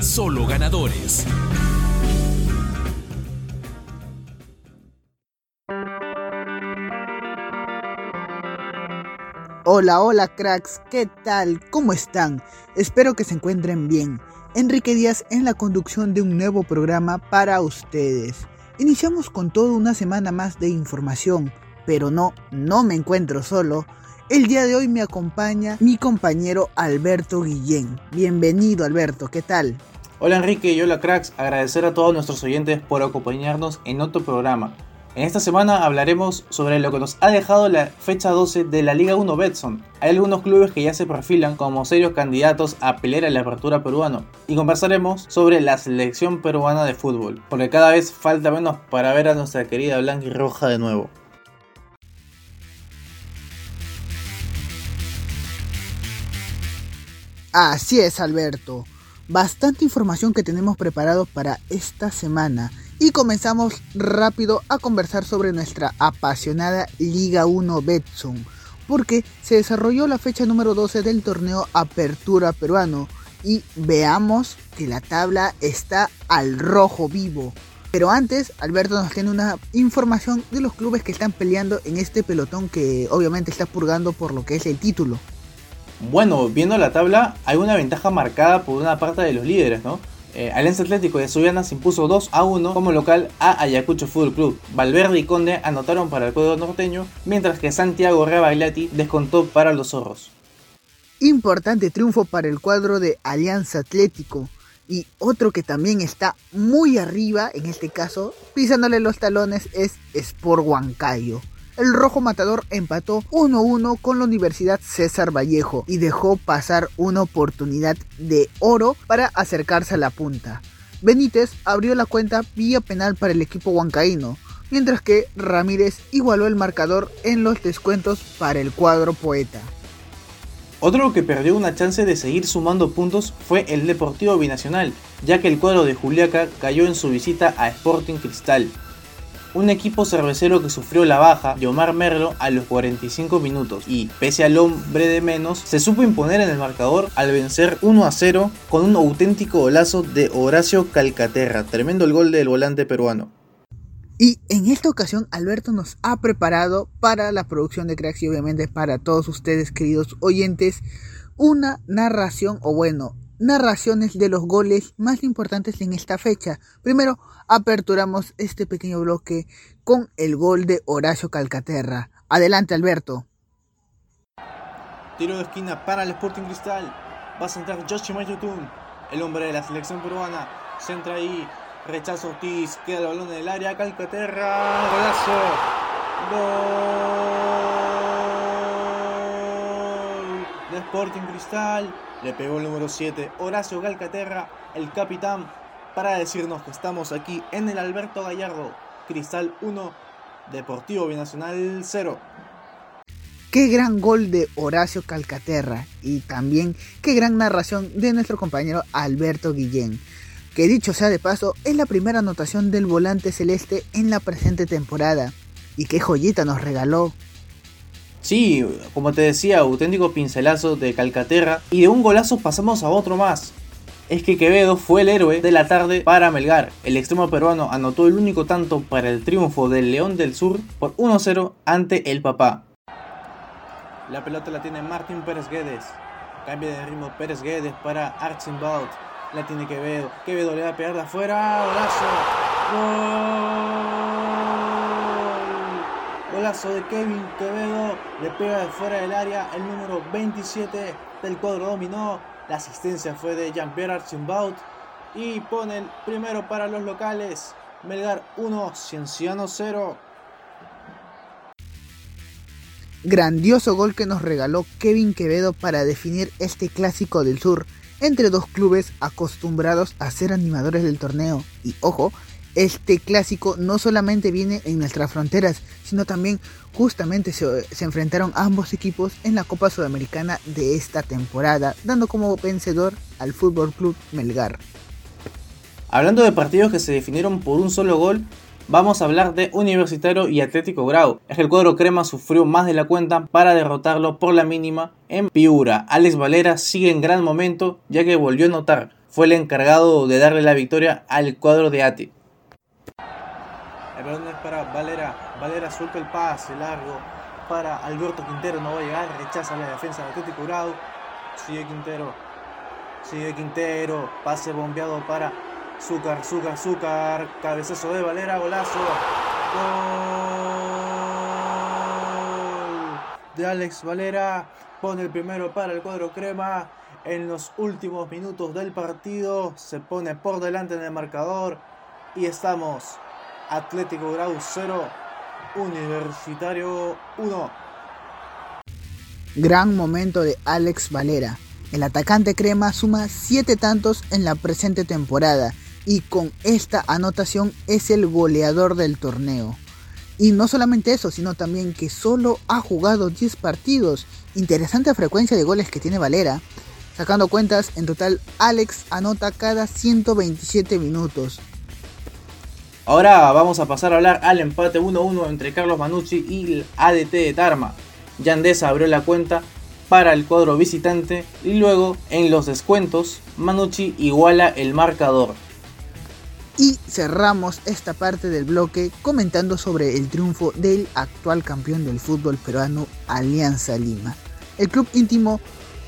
Solo ganadores. Hola, hola cracks, ¿qué tal? ¿Cómo están? Espero que se encuentren bien. Enrique Díaz en la conducción de un nuevo programa para ustedes. Iniciamos con toda una semana más de información, pero no, no me encuentro solo. El día de hoy me acompaña mi compañero Alberto Guillén. Bienvenido Alberto, ¿qué tal? Hola Enrique y hola cracks, agradecer a todos nuestros oyentes por acompañarnos en otro programa. En esta semana hablaremos sobre lo que nos ha dejado la fecha 12 de la Liga 1 Betson. Hay algunos clubes que ya se perfilan como serios candidatos a pelear a la apertura peruano. Y conversaremos sobre la selección peruana de fútbol, porque cada vez falta menos para ver a nuestra querida blanca y roja de nuevo. Así es Alberto, bastante información que tenemos preparado para esta semana y comenzamos rápido a conversar sobre nuestra apasionada Liga 1 Betson, porque se desarrolló la fecha número 12 del torneo Apertura Peruano y veamos que la tabla está al rojo vivo. Pero antes, Alberto nos tiene una información de los clubes que están peleando en este pelotón que obviamente está purgando por lo que es el título. Bueno, viendo la tabla, hay una ventaja marcada por una parte de los líderes, ¿no? Eh, Alianza Atlético de Subiana se impuso 2 a 1 como local a Ayacucho Fútbol Club. Valverde y Conde anotaron para el cuadro norteño, mientras que Santiago Rebagliati descontó para los zorros. Importante triunfo para el cuadro de Alianza Atlético. Y otro que también está muy arriba, en este caso, pisándole los talones, es Sport Huancayo el Rojo Matador empató 1-1 con la Universidad César Vallejo y dejó pasar una oportunidad de oro para acercarse a la punta. Benítez abrió la cuenta vía penal para el equipo huancaíno, mientras que Ramírez igualó el marcador en los descuentos para el cuadro poeta. Otro que perdió una chance de seguir sumando puntos fue el Deportivo Binacional, ya que el cuadro de Juliaca cayó en su visita a Sporting Cristal, un equipo cervecero que sufrió la baja de Omar Merlo a los 45 minutos y, pese al hombre de menos, se supo imponer en el marcador al vencer 1 a 0 con un auténtico golazo de Horacio Calcaterra, tremendo el gol del volante peruano. Y en esta ocasión Alberto nos ha preparado para la producción de Cracks y obviamente para todos ustedes queridos oyentes una narración o bueno narraciones de los goles más importantes en esta fecha. Primero, aperturamos este pequeño bloque con el gol de Horacio Calcaterra. Adelante, Alberto. Tiro de esquina para el Sporting Cristal. Va a centrar Joshi Mayutun, el hombre de la selección peruana. Centra ahí, rechazo Ortiz, queda el balón en el área. Calcaterra, golazo. Gol de Sporting Cristal. Le pegó el número 7, Horacio Galcaterra, el capitán, para decirnos que estamos aquí en el Alberto Gallardo. Cristal 1, Deportivo Binacional 0. Qué gran gol de Horacio Calcaterra y también qué gran narración de nuestro compañero Alberto Guillén, que dicho sea de paso es la primera anotación del volante celeste en la presente temporada. Y qué joyita nos regaló Sí, como te decía, auténtico pincelazo de Calcaterra. Y de un golazo pasamos a otro más. Es que Quevedo fue el héroe de la tarde para Melgar. El extremo peruano anotó el único tanto para el triunfo del León del Sur por 1-0 ante el papá. La pelota la tiene Martín Pérez Guedes. Cambia de ritmo Pérez Guedes para Archimbaud. La tiene Quevedo. Quevedo le va a pegar de afuera. ¡Golazo! Golazo de Kevin Quevedo. Le pega de fuera del área el número 27 del cuadro dominó. La asistencia fue de Jean-Pierre Archimbaud. Y pone el primero para los locales. Melgar 1, Cienciano 0. Grandioso gol que nos regaló Kevin Quevedo para definir este clásico del sur. entre dos clubes acostumbrados a ser animadores del torneo. Y ojo, este clásico no solamente viene en nuestras fronteras, sino también justamente se, enfrentaron ambos equipos en la Copa Sudamericana de esta temporada, dando como vencedor al Fútbol Club Melgar. Hablando de partidos que se definieron por un solo gol, vamos a hablar de Universitario y Atlético Grau. Es que el cuadro crema sufrió más de la cuenta para derrotarlo por la mínima en Piura. Alex Valera sigue en gran momento ya que volvió a notar. Fue el encargado de darle la victoria al cuadro de Ati. Balón es para Valera. Valera suelta el pase largo para Alberto Quintero. No va a llegar. Rechaza la defensa de Atlético Grau. Sigue Quintero. Sigue Quintero. Pase bombeado para Zúcar, Zúcar, Zúcar. Cabezazo de Valera, golazo. Gol de Alex Valera. Pone el primero para el cuadro crema. En los últimos minutos del partido se pone por delante en el marcador. Y estamos. Atlético Grau 0. Universitario 1. Gran momento de Alex Valera. El atacante crema suma 7 tantos en la presente temporada y con esta anotación es el goleador del torneo. Y no solamente eso, sino también que solo ha jugado 10 partidos. Interesante frecuencia de goles que tiene Valera. Sacando cuentas, en total Alex anota cada 127 minutos. Ahora vamos a pasar a hablar al empate 1-1 entre Carlos Manucci y el ADT de Tarma. Yandesa abrió la cuenta para el cuadro visitante y luego en los descuentos Manucci iguala el marcador. Y cerramos esta parte del bloque comentando sobre el triunfo del actual campeón del fútbol peruano Alianza Lima. El club íntimo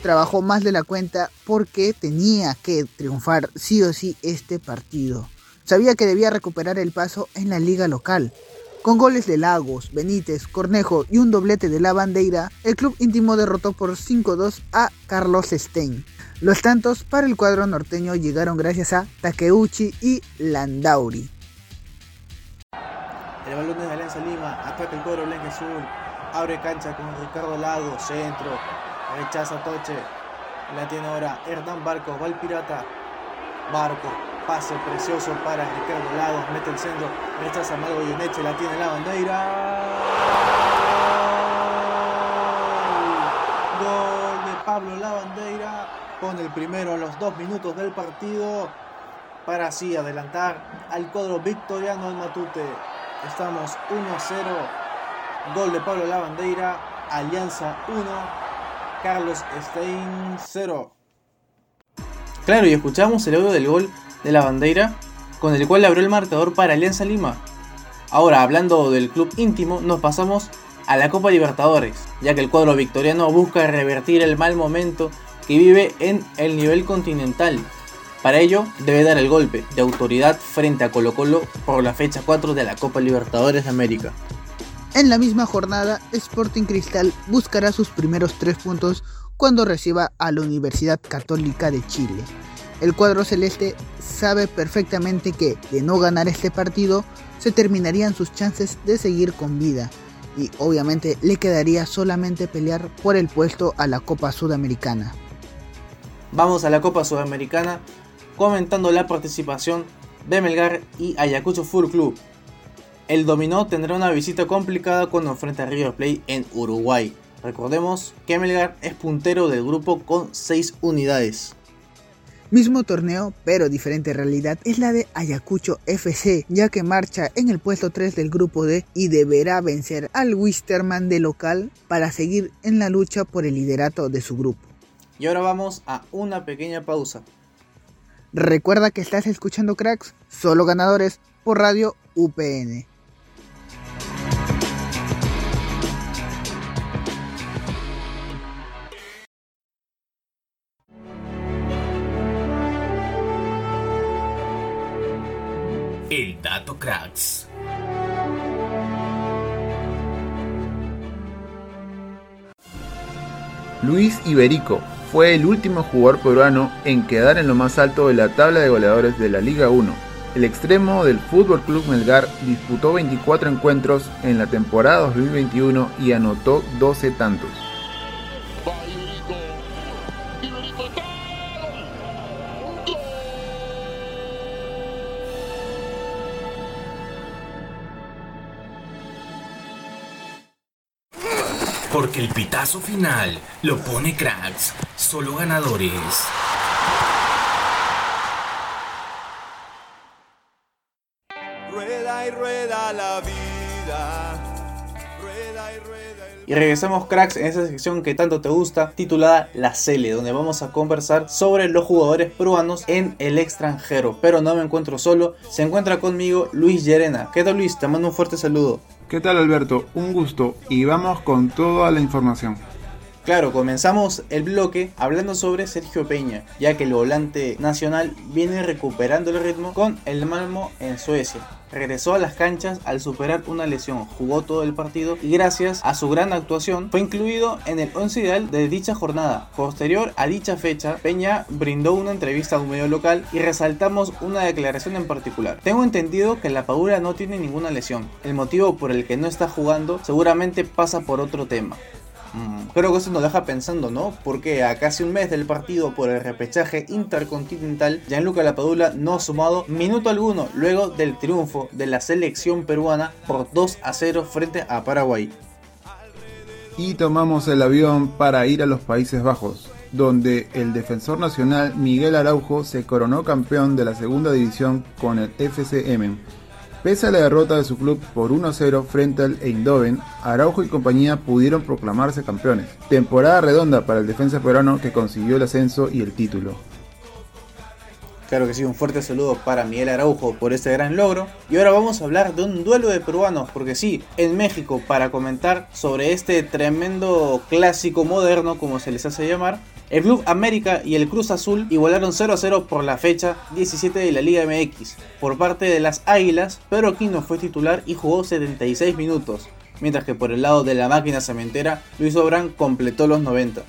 trabajó más de la cuenta porque tenía que triunfar sí o sí este partido. Sabía que debía recuperar el paso en la liga local. Con goles de Lagos, Benítez, Cornejo y un doblete de la bandera, el club íntimo derrotó por 5-2 a Carlos Stein. Los tantos para el cuadro norteño llegaron gracias a Takeuchi y Landauri. El balón de Alianza Lima, ataca el cuadro blanco azul, abre cancha con Ricardo Lago, centro, rechaza Toche, la tiene ahora Hernán Barco, va el pirata, Barco, pase precioso para Ricardo Lagos, mete el centro, rechaza Mago Yoneche, la tiene la. Gol de Pablo Lavandeira, pone el primero a los dos minutos del partido para así adelantar al cuadro victoriano del Matute. Estamos 1-0, gol de Pablo Lavandeira, Alianza 1, Carlos Stein 0. Claro, y escuchamos el audio del gol de la bandera con el cual abrió el marcador para Alianza Lima. Ahora, hablando del club íntimo, nos pasamos a la Copa Libertadores, ya que el cuadro victoriano busca revertir el mal momento que vive en el nivel continental. Para ello, debe dar el golpe de autoridad frente a Colo Colo por la fecha 4 de la Copa Libertadores de América. En la misma jornada, Sporting Cristal buscará sus primeros tres puntos cuando reciba a la Universidad Católica de Chile. El cuadro celeste sabe perfectamente que, de no ganar este partido, se terminarían sus chances de seguir con vida y obviamente le quedaría solamente pelear por el puesto a la Copa Sudamericana. Vamos a la Copa Sudamericana comentando la participación de Melgar y Ayacucho Full Club. El dominó tendrá una visita complicada cuando enfrenta a River Plate en Uruguay. Recordemos que Melgar es puntero del grupo con 6 unidades. Mismo torneo, pero diferente realidad es la de Ayacucho FC, ya que marcha en el puesto 3 del grupo D y deberá vencer al Wisterman de local para seguir en la lucha por el liderato de su grupo. Y ahora vamos a una pequeña pausa. Recuerda que estás escuchando cracks, solo ganadores por Radio UPN. El Dato Cracks. Luis Iberico fue el último jugador peruano en quedar en lo más alto de la tabla de goleadores de la Liga 1. El extremo del Fútbol Club Melgar disputó 24 encuentros en la temporada 2021 y anotó 12 tantos. Porque el pitazo final lo pone cracks, solo ganadores. Rueda y rueda la vida. Y regresamos cracks en esa sección que tanto te gusta, titulada La Cele, donde vamos a conversar sobre los jugadores peruanos en el extranjero. Pero no me encuentro solo, se encuentra conmigo Luis Llerena. ¿Qué tal Luis? Te mando un fuerte saludo. ¿Qué tal Alberto? Un gusto y vamos con toda la información. Claro, comenzamos el bloque hablando sobre Sergio Peña, ya que el volante nacional viene recuperando el ritmo con el Malmo en Suecia. Regresó a las canchas al superar una lesión, jugó todo el partido y gracias a su gran actuación fue incluido en el 11 ideal de dicha jornada. Posterior a dicha fecha, Peña brindó una entrevista a un medio local y resaltamos una declaración en particular. Tengo entendido que la Padula no tiene ninguna lesión. El motivo por el que no está jugando seguramente pasa por otro tema. Mm, creo que eso nos deja pensando, ¿no? Porque a casi un mes del partido por el repechaje intercontinental, Gianluca Lapadula no ha sumado minuto alguno luego del triunfo de la selección peruana por 2 a 0 frente a Paraguay. Y tomamos el avión para ir a los Países Bajos, donde el defensor nacional Miguel Araujo se coronó campeón de la segunda división con el FCM Pese a la derrota de su club por 1-0 frente al Eindhoven, Araujo y compañía pudieron proclamarse campeones. Temporada redonda para el defensa peruano que consiguió el ascenso y el título. Claro que sí, un fuerte saludo para Miguel Araujo por este gran logro. Y ahora vamos a hablar de un duelo de peruanos, porque sí, en México, para comentar sobre este tremendo clásico moderno, como se les hace llamar, el Club América y el Cruz Azul igualaron 0 a 0 por la fecha 17 de la Liga MX. Por parte de las Águilas, Pedro Aquino fue titular y jugó 76 minutos, mientras que por el lado de la máquina cementera, Luis Obrán completó los 90.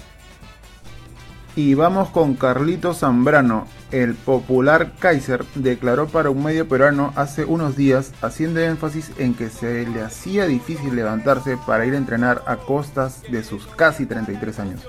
Y vamos con Carlito Zambrano. El popular Kaiser declaró para un medio peruano hace unos días, haciendo énfasis en que se le hacía difícil levantarse para ir a entrenar a costas de sus casi 33 años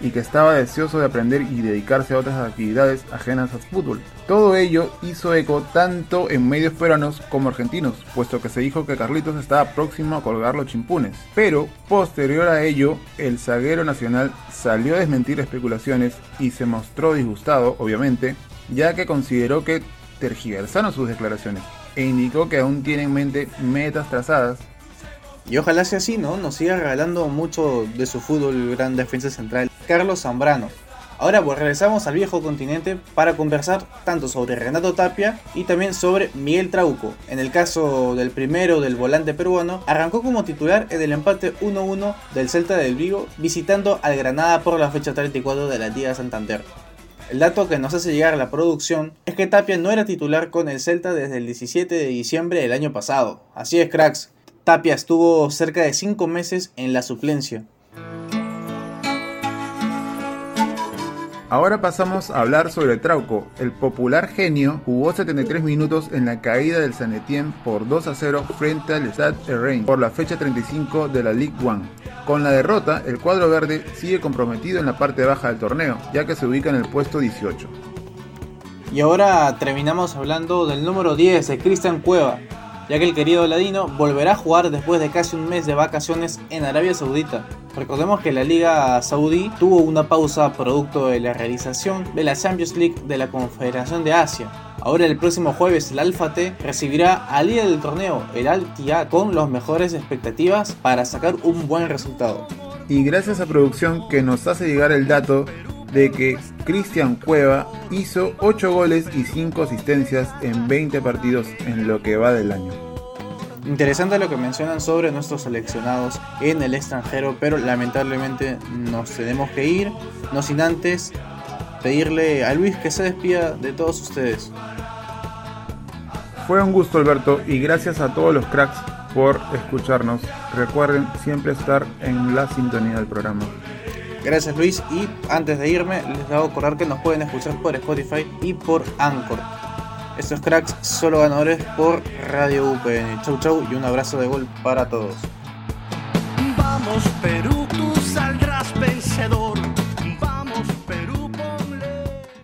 y que estaba deseoso de aprender y dedicarse a otras actividades ajenas al fútbol. Todo ello hizo eco tanto en medios peruanos como argentinos, puesto que se dijo que Carlitos estaba próximo a colgar los chimpunes. Pero, posterior a ello, el zaguero nacional salió a desmentir especulaciones y se mostró disgustado, obviamente, ya que consideró que tergiversaron sus declaraciones e indicó que aún tiene en mente metas trazadas y ojalá sea así, ¿no? Nos siga regalando mucho de su fútbol gran defensa central, Carlos Zambrano. Ahora pues regresamos al viejo continente para conversar tanto sobre Renato Tapia y también sobre Miguel Trauco. En el caso del primero del volante peruano, arrancó como titular en el empate 1-1 del Celta del Vigo visitando al Granada por la fecha 34 de la Liga Santander. El dato que nos hace llegar la producción es que Tapia no era titular con el Celta desde el 17 de diciembre del año pasado. Así es, cracks. Tapia estuvo cerca de 5 meses en la suplencia. Ahora pasamos a hablar sobre Trauco. El popular genio jugó 73 minutos en la caída del San Etienne por 2 a 0 frente al Stade Rennes por la fecha 35 de la Ligue 1. Con la derrota, el cuadro verde sigue comprometido en la parte baja del torneo, ya que se ubica en el puesto 18. Y ahora terminamos hablando del número 10 de Cristian Cueva, ya que el querido Ladino volverá a jugar después de casi un mes de vacaciones en Arabia Saudita. Recordemos que la Liga Saudí tuvo una pausa producto de la realización de la Champions League de la Confederación de Asia. Ahora el próximo jueves el Alfa T recibirá al líder del torneo, el Al con las mejores expectativas para sacar un buen resultado. Y gracias a producción que nos hace llegar el dato de que Cristian Cueva hizo 8 goles y 5 asistencias en 20 partidos en lo que va del año. Interesante lo que mencionan sobre nuestros seleccionados en el extranjero, pero lamentablemente nos tenemos que ir, no sin antes pedirle a Luis que se despida de todos ustedes. Fue un gusto Alberto y gracias a todos los cracks por escucharnos. Recuerden siempre estar en la sintonía del programa. Gracias Luis y antes de irme les debo acordar que nos pueden escuchar por Spotify y por Anchor. Estos cracks solo ganadores por Radio UPN. Chau chau y un abrazo de gol para todos. Vamos Perú, tú